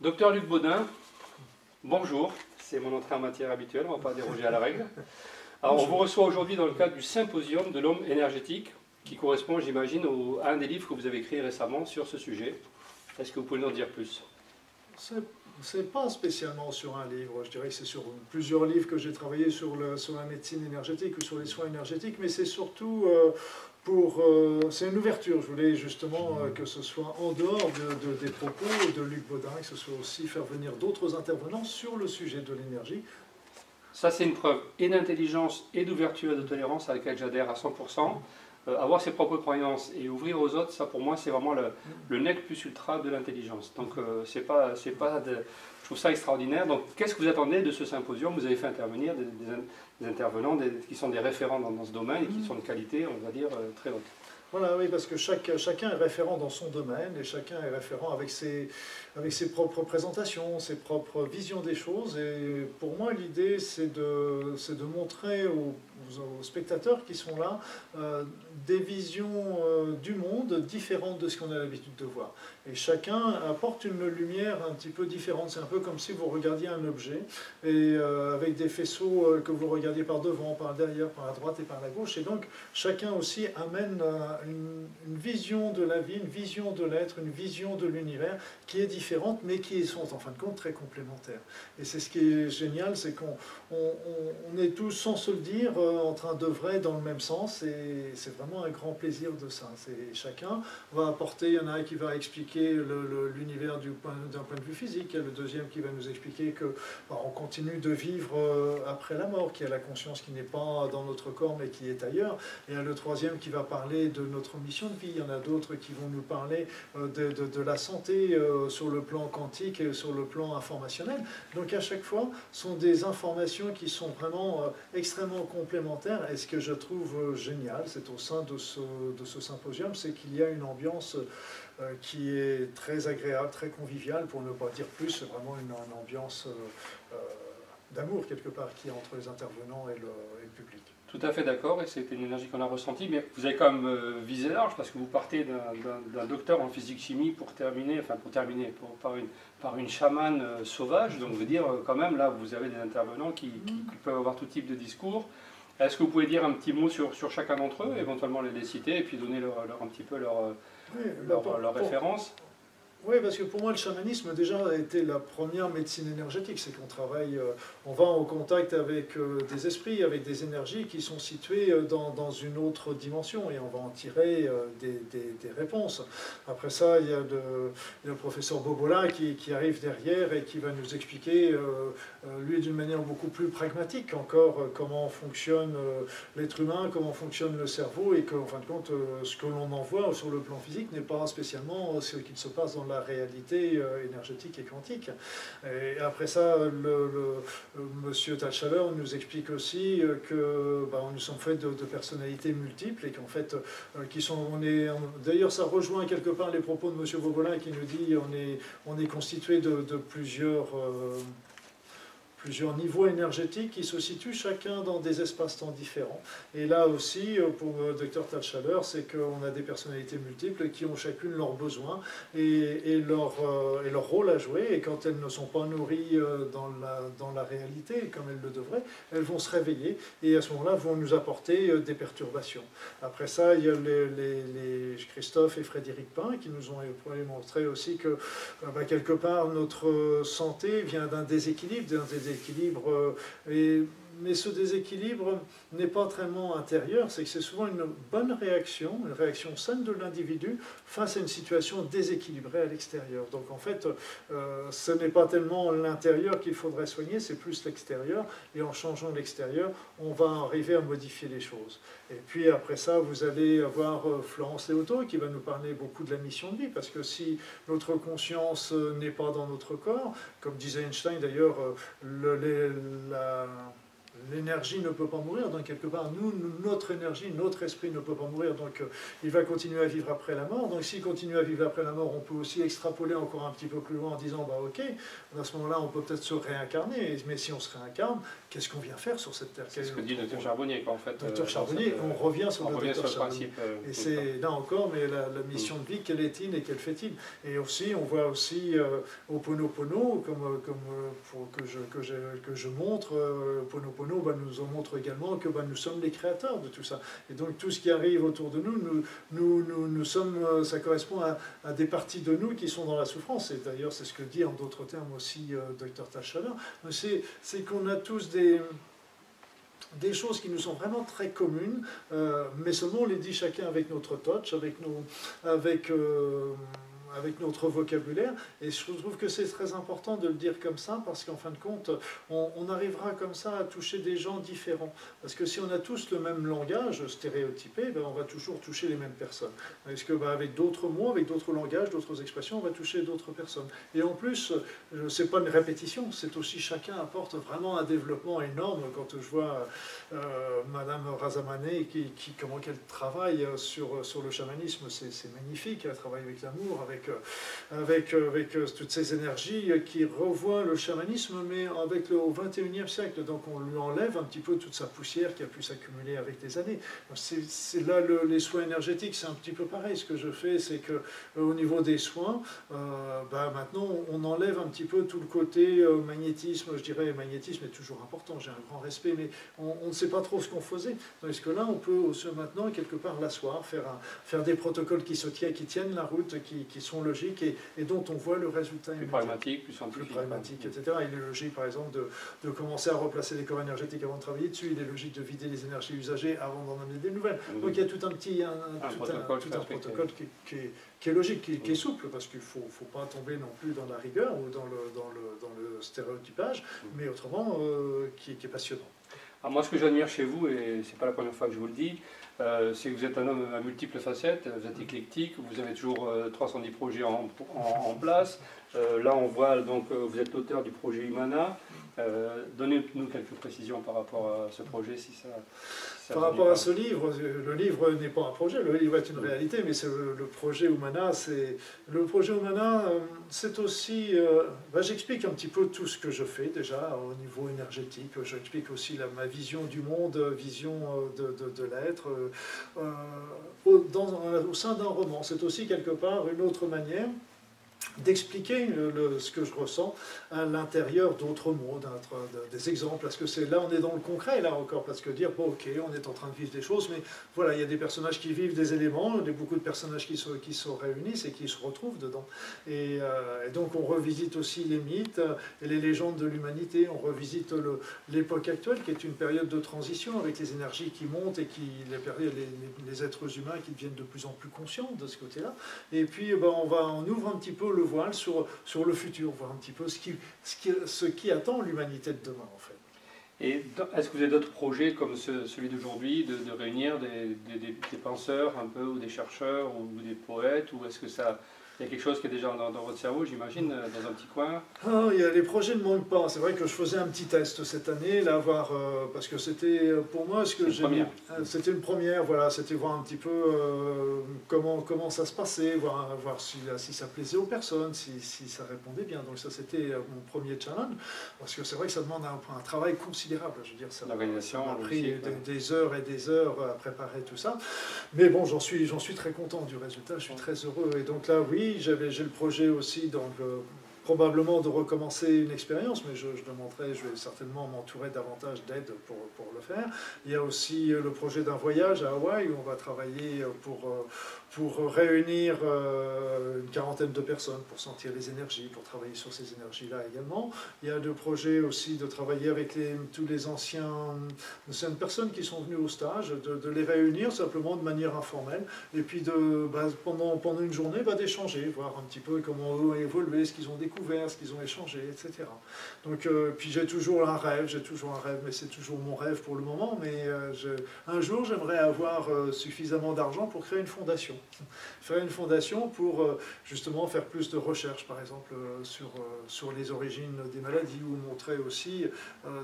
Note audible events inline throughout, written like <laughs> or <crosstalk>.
Docteur Luc Baudin, bonjour. C'est mon entrée en matière habituelle, on ne va pas déroger à la règle. <laughs> Alors, on vous reçoit aujourd'hui dans le cadre du symposium de l'homme énergétique, qui correspond, j'imagine, à un des livres que vous avez écrit récemment sur ce sujet. Est-ce que vous pouvez nous en dire plus? C'est pas spécialement sur un livre, je dirais que c'est sur plusieurs livres que j'ai travaillé sur, la médecine énergétique ou sur les soins énergétiques, mais c'est surtout euh, pour... Euh, c'est une ouverture, je voulais justement euh, que ce soit en dehors de, des propos de Luc Baudin, que ce soit aussi faire venir d'autres intervenants sur le sujet de l'énergie. Ça c'est une preuve et d'intelligence et d'ouverture et de tolérance à laquelle j'adhère à 100%. Euh, avoir ses propres croyances et ouvrir aux autres, ça pour moi c'est vraiment le, le nec plus ultra de l'intelligence. Donc euh, c'est pas, c'est pas je trouve ça extraordinaire. Donc qu'est-ce que vous attendez de ce symposium? Vous avez fait intervenir des, intervenants qui sont des référents dans, ce domaine et qui mm. sont de qualité, on va dire, euh, très haute. Voilà, oui, parce que chacun est référent dans son domaine et chacun est référent avec ses, avec ses propres présentations, ses propres visions des choses. Et pour moi, l'idée, c'est de, de montrer aux, aux, spectateurs qui sont là euh, des visions euh, du monde différentes de ce qu'on a l'habitude de voir. Et chacun apporte une lumière un petit peu différente. C'est un peu comme si vous regardiez un objet et euh, avec des faisceaux que vous regardiez par devant, par derrière, par la droite et par la gauche. Et donc chacun aussi amène une, vision de la vie, une vision de l'être, une vision de l'univers qui est différente, mais qui sont en fin de compte très complémentaires. Et c'est ce qui est génial, c'est qu'on on, est tous, sans se le dire, en train d'œuvrer dans le même sens. Et c'est vraiment un grand plaisir de ça. Chacun va apporter, il y en a un qui va expliquer l'univers d'un point, de vue physique, et le deuxième qui va nous expliquer que bah, on continue de vivre euh, après la mort, qu'il y a la conscience qui n'est pas dans notre corps mais qui est ailleurs. Et le troisième qui va parler de notre mission de vie. Il y en a d'autres qui vont nous parler euh, de, la santé euh, sur le plan quantique et sur le plan informationnel. Donc à chaque fois, sont des informations qui sont vraiment euh, extrêmement complémentaires. Et ce que je trouve génial, c'est au sein de ce, de ce symposium, c'est qu'il y a une ambiance qui est très agréable, très conviviale, pour ne pas dire plus, c'est vraiment une, ambiance d'amour quelque part qui est entre les intervenants et le public. Tout à fait d'accord, et c'est une énergie qu'on a ressentie, mais vous avez quand même euh, visé large, parce que vous partez d'un docteur en physique-chimie pour terminer, enfin pour terminer, par, une, par une chamane euh, sauvage, donc veut dire euh, quand même, là, vous avez des intervenants qui, peuvent avoir tout type de discours. Est-ce que vous pouvez dire un petit mot sur, sur chacun d'entre eux, éventuellement les, citer, et puis donner leur, un petit peu leur, leur, leur référence? Oui, parce que pour moi, le chamanisme déjà a été la première médecine énergétique. C'est qu'on travaille, euh, on va en contact avec euh, des esprits, avec des énergies qui sont situées euh, dans, une autre dimension et on va en tirer des, réponses. Après ça, il y a, le professeur Bobola qui, arrive derrière et qui va nous expliquer, lui d'une manière beaucoup plus pragmatique encore, comment fonctionne l'être humain, comment fonctionne le cerveau et qu'en fin de compte, ce que l'on en voit sur le plan physique n'est pas spécialement ce qu'il se passe dans la réalité euh, énergétique et quantique. Et après ça, le, le, monsieur Talchaleur nous explique aussi euh, que bah, nous sommes faits de, personnalités multiples et qu'en fait, euh, qui sont, on est, d'ailleurs, ça rejoint quelque part les propos de monsieur Vauvolin qui nous dit on est, on est constitué de, plusieurs plusieurs niveaux énergétiques qui se situent chacun dans des espaces-temps différents. Et là aussi, euh, pour le docteur Talchaleur, c'est qu'on a des personnalités multiples qui ont chacune leurs besoins et, leur, euh, et leur rôle à jouer. Et quand elles ne sont pas nourries euh, dans la, dans la réalité, comme elles le devraient, elles vont se réveiller et à ce moment-là vont nous apporter des perturbations. Après ça, il y a les, les, Christophe et Frédéric Pain qui nous ont montré aussi que bah, quelque part notre santé vient d'un déséquilibre, d'un déséquilibre équilibre euh, Et, mais ce déséquilibre n'est pas tellement intérieur, c'est que c'est souvent une bonne réaction, une réaction saine de l'individu face à une situation déséquilibrée à l'extérieur. Donc en fait, euh, ce n'est pas tellement l'intérieur qu'il faudrait soigner, c'est plus l'extérieur. Et en changeant l'extérieur, on va arriver à modifier les choses. Et puis après ça, vous allez avoir euh, Florence Léoto qui va nous parler beaucoup de la mission de vie, parce que si notre conscience n'est pas dans notre corps, comme disait Einstein d'ailleurs, la l'énergie ne peut pas mourir, donc quelque part, nous, notre énergie, notre esprit ne peut pas mourir, donc euh, il va continuer à vivre après la mort. Donc s'il continue à vivre après la mort, on peut aussi extrapoler encore un petit peu plus loin en disant, bah ok, à ce moment-là, on peut peut-être se réincarner, mais si on se réincarne, qu'est-ce qu'on vient faire sur cette terre? C'est ce que dit le docteur Charbonnier, quoi, en fait. Docteur Charbonnier, on revient sur le docteur Charbonnier. et c'est là encore, mais la, mission de vie, quelle est-il et quelle fait-il? Et aussi, on voit aussi euh, au Ponopono, comme, comme pour que, je, que, je, que je montre, euh, Bah, nous en montre également que bah, nous sommes les créateurs de tout ça. Et donc tout ce qui arrive autour de nous, nous, nous, nous, nous sommes, euh, ça correspond à, des parties de nous qui sont dans la souffrance. Et d'ailleurs, c'est ce que dit en d'autres termes aussi euh, Dr Tachala. C'est qu'on a tous des des choses qui nous sont vraiment très communes, euh, mais seulement on les dit chacun avec notre touch, avec, nos, avec avec notre vocabulaire. Et je trouve que c'est très important de le dire comme ça, parce qu'en fin de compte, on, arrivera comme ça à toucher des gens différents. Parce que si on a tous le même langage stéréotypé, ben on va toujours toucher les mêmes personnes. Parce que ben avec d'autres mots, avec d'autres langages, d'autres expressions, on va toucher d'autres personnes? Et en plus, c'est pas une répétition, c'est aussi chacun apporte vraiment un développement énorme. Quand je vois euh, Madame Razamané, qui, qui, comment qu'elle travaille sur, sur le chamanisme, c'est magnifique. Elle travaille avec l'amour, avec avec, avec, euh, toutes ces énergies qui revoient le chamanisme, mais avec le, au 21e siècle. Donc on lui enlève un petit peu toute sa poussière qui a pu s'accumuler avec les années. C'est là les soins énergétiques, c'est un petit peu pareil. Ce que je fais, c'est que euh, au niveau des soins, euh, bah, maintenant on enlève un petit peu tout le côté magnétisme. Je dirais magnétisme est toujours important, j'ai un grand respect, mais on, ne sait pas trop ce qu'on faisait. Tandis que là, on peut aussi maintenant quelque part l'asseoir, faire, des protocoles qui, se tiennent la route, qui, qui sont logiques et, dont on voit le résultat plus pragmatique, plus scientifique. Plus pragmatique, etc. Il est logique, par exemple, de, de, commencer à replacer les corps énergétiques avant de travailler dessus. Il est logique de vider les énergies usagées avant d'en amener des nouvelles. Donc il y a tout un petit un, tout protocole, un, tout un protocole qui, qui, est, qui, est, logique, qui, est souple, parce qu'il ne faut, faut, pas tomber non plus dans la rigueur ou dans le, dans le, dans le stéréotypage, mais autrement, euh, qui, est passionnant. Alors moi, ce que j'admire chez vous, et c'est pas la première fois que je vous le dis, euh, que vous êtes un homme à multiples facettes, vous êtes éclectique, vous avez toujours 310 euh, projets en, en, place. Euh, là, on voit donc vous êtes l'auteur du projet Humana. Donnez-nous quelques précisions par rapport à ce projet, si ça, par rapport à ce livre, le livre n'est pas un projet, le livre est une réalité, mais c'est le, projet Humana. C'est le projet Humana, euh, c'est aussi. Euh, bah, j'explique un petit peu tout ce que je fais déjà au niveau énergétique. J'explique aussi la, ma vision du monde, vision euh, de, de, l'être, au, au sein d'un roman. C'est aussi quelque part une autre manière d'expliquer ce que je ressens à l'intérieur d'autres mondes, des exemples, parce que c'est là on est dans le concret là encore, parce que dire bon ok on est en train de vivre des choses, mais voilà il y a des personnages qui vivent des éléments, il y a beaucoup de personnages qui se, réunissent et qui se retrouvent dedans, et, euh, donc on revisite aussi les mythes et les légendes de l'humanité, on revisite l'époque actuelle qui est une période de transition avec les énergies qui montent et qui les, êtres humains qui deviennent de plus en plus conscients de ce côté-là, et puis ben, on va on ouvre un petit peu le voile sur, sur le futur, voir un petit peu ce qui, ce qui, ce qui attend l'humanité de demain en fait. Et est-ce que vous avez d'autres projets comme celui d'aujourd'hui, de, réunir des, des, des, penseurs un peu, ou des chercheurs, ou des poètes, ou est-ce que ça, il y a quelque chose qui est déjà dans, votre cerveau, j'imagine, euh, dans un petit coin ah, il y a, Les projets ne manquent pas. C'est vrai que je faisais un petit test cette année, là, voir, euh, parce que c'était euh, pour moi ce que j'ai. C'était une première, voilà, c'était voir un petit peu comment, comment ça se passait, voir, voir si, si ça plaisait aux personnes, si, si ça répondait bien. Donc, ça, c'était mon premier challenge, parce que c'est vrai que ça demande un, travail considérable. Je veux dire, ça, a pris des, heures et des heures à préparer tout ça. Mais bon, j'en suis, suis très content du résultat, je suis très heureux. Et donc là, oui, j'avais j'ai le projet aussi donc, euh, probablement de recommencer une expérience, mais je, je, demanderai, je vais certainement m'entourer davantage d'aide pour, pour, le faire. Il y a aussi euh, le projet d'un voyage à Hawaï où on va travailler euh, pour, pour réunir euh, une quarantaine de personnes pour sentir les énergies, pour travailler sur ces énergies-là également. Il y a le projet aussi de travailler avec les, tous les anciens, anciennes personnes qui sont venues au stage, de, les réunir simplement de manière informelle, et puis de, bah, pendant, pendant une journée bah, d'échanger, voir un petit peu comment eux ont évolué, ce qu'ils ont découvert ce qu'ils ont échangé, etc. Donc, euh, puis j'ai toujours un rêve, j'ai toujours un rêve, mais c'est toujours mon rêve pour le moment. Mais euh, un jour, j'aimerais avoir suffisamment d'argent pour créer une fondation. Faire une fondation pour justement faire plus de recherches, par exemple, sur, sur les origines des maladies, ou montrer aussi,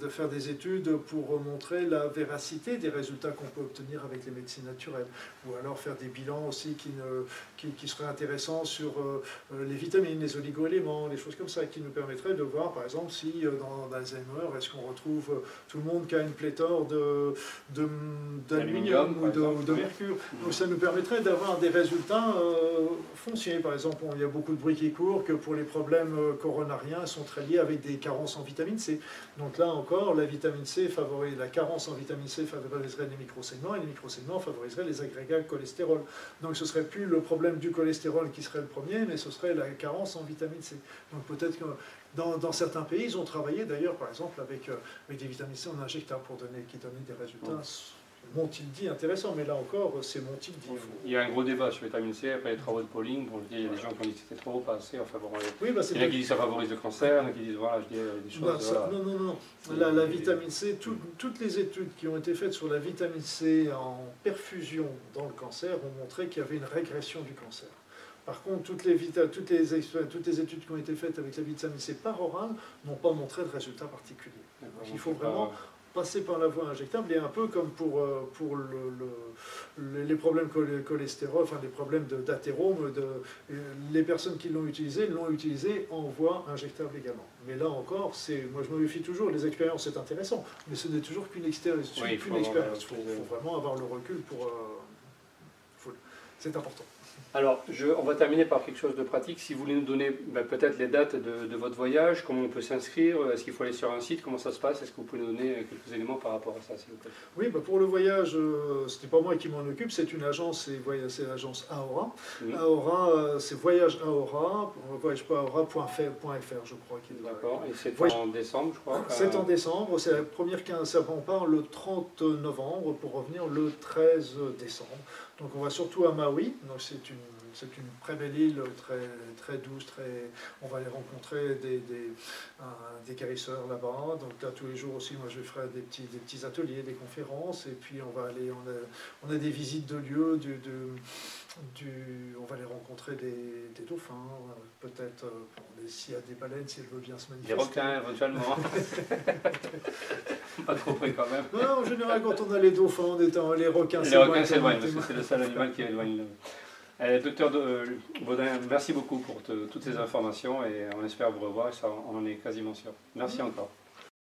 de faire des études pour montrer la véracité des résultats qu'on peut obtenir avec les médecines naturelles. Ou alors faire des bilans aussi qui, ne, qui, qui seraient intéressants sur les vitamines, les oligoéléments, les choses comme ça, qui nous permettraient de voir, par exemple, si euh, dans Alzheimer, est-ce qu'on retrouve euh, tout le monde qui a une pléthore d'aluminium ou, de, mercure. Donc ça nous permettrait d'avoir résultats euh, fonciers. Par exemple, il y a beaucoup de bruit qui court que pour les problèmes coronariens sont très liés avec des carences en vitamine C. Donc là encore, la vitamine C favorise, la carence en vitamine C favoriserait les microsegments et les microsegments favoriseraient les agrégats cholestérol. Donc ce serait plus le problème du cholestérol qui serait le premier, mais ce serait la carence en vitamine C. Donc peut-être que dans, certains pays, ils ont travaillé d'ailleurs, par exemple, avec, euh, avec, des vitamines C en injectable pour donner, qui donnaient des résultats. Dit intéressant, mais là encore, c'est m'ont-il dit. Il y a un gros débat sur la vitamine C après les travaux de Pauling. Bon, il y a des gens qui ont dit que c'était trop, pas assez. Enfin, bon, oui, bah, il y a qui disent que ça favorise le cancer, il y a qui disent voilà, je dis des choses. Non, non, non, non. La, la vitamine C, toutes les études qui ont été faites sur la vitamine C en perfusion dans le cancer ont montré qu'il y avait une régression du cancer. Par contre, toutes les, toutes, les, toutes les, études qui ont été faites avec la vitamine C par oral n'ont pas montré de résultats particuliers. il faut vraiment passer par la voie injectable et un peu comme pour, euh, pour le, les problèmes cholestérol, enfin les problèmes d'athérome, de, euh, les personnes qui l'ont utilisé l'ont utilisé en voie injectable également. Mais là encore, moi je me méfie toujours, les expériences c'est intéressant, mais ce n'est toujours qu'une expérience. il faut, vraiment avoir le recul pour... Euh, c'est important. Alors, je, on va terminer par quelque chose de pratique. Si vous voulez nous donner ben, peut-être les dates de, votre voyage, comment on peut s'inscrire, est-ce qu'il faut aller sur un site, comment ça se passe, est-ce que vous pouvez nous donner quelques éléments par rapport à ça, s'il vous plaît? Oui, ben, pour le voyage, euh, ce n'est pas moi qui m'en occupe, c'est une agence, c'est l'agence Aora. Aora, euh, c'est voyage Aora, je crois. D'accord, et c'est en décembre, je crois C'est en décembre, c'est la première quinzaine, on part le 30 novembre pour revenir le 13 décembre. Donc on va surtout à Maui, donc c'est une, c'est une très belle île, très, très douce, très, on va aller rencontrer des, des, des guérisseurs là-bas. Donc là tous les jours aussi, moi je ferai des petits, des petits ateliers, des conférences, et puis on va aller, on a, on a des visites de lieux, du, du, on va aller rencontrer des, des dauphins, peut-être euh, s'il y a des baleines, si elles veulent bien se manifester. Des requins éventuellement. <laughs> pas trop près quand même. Non, en général, quand on a les dauphins, on est en, les requins Les requins s'éloignent, parce que c'est le seul animal qui éloigne. Euh, docteur euh, Baudin, merci beaucoup pour toutes ces informations et on espère vous revoir, ça, on en est quasiment sûr. Merci encore.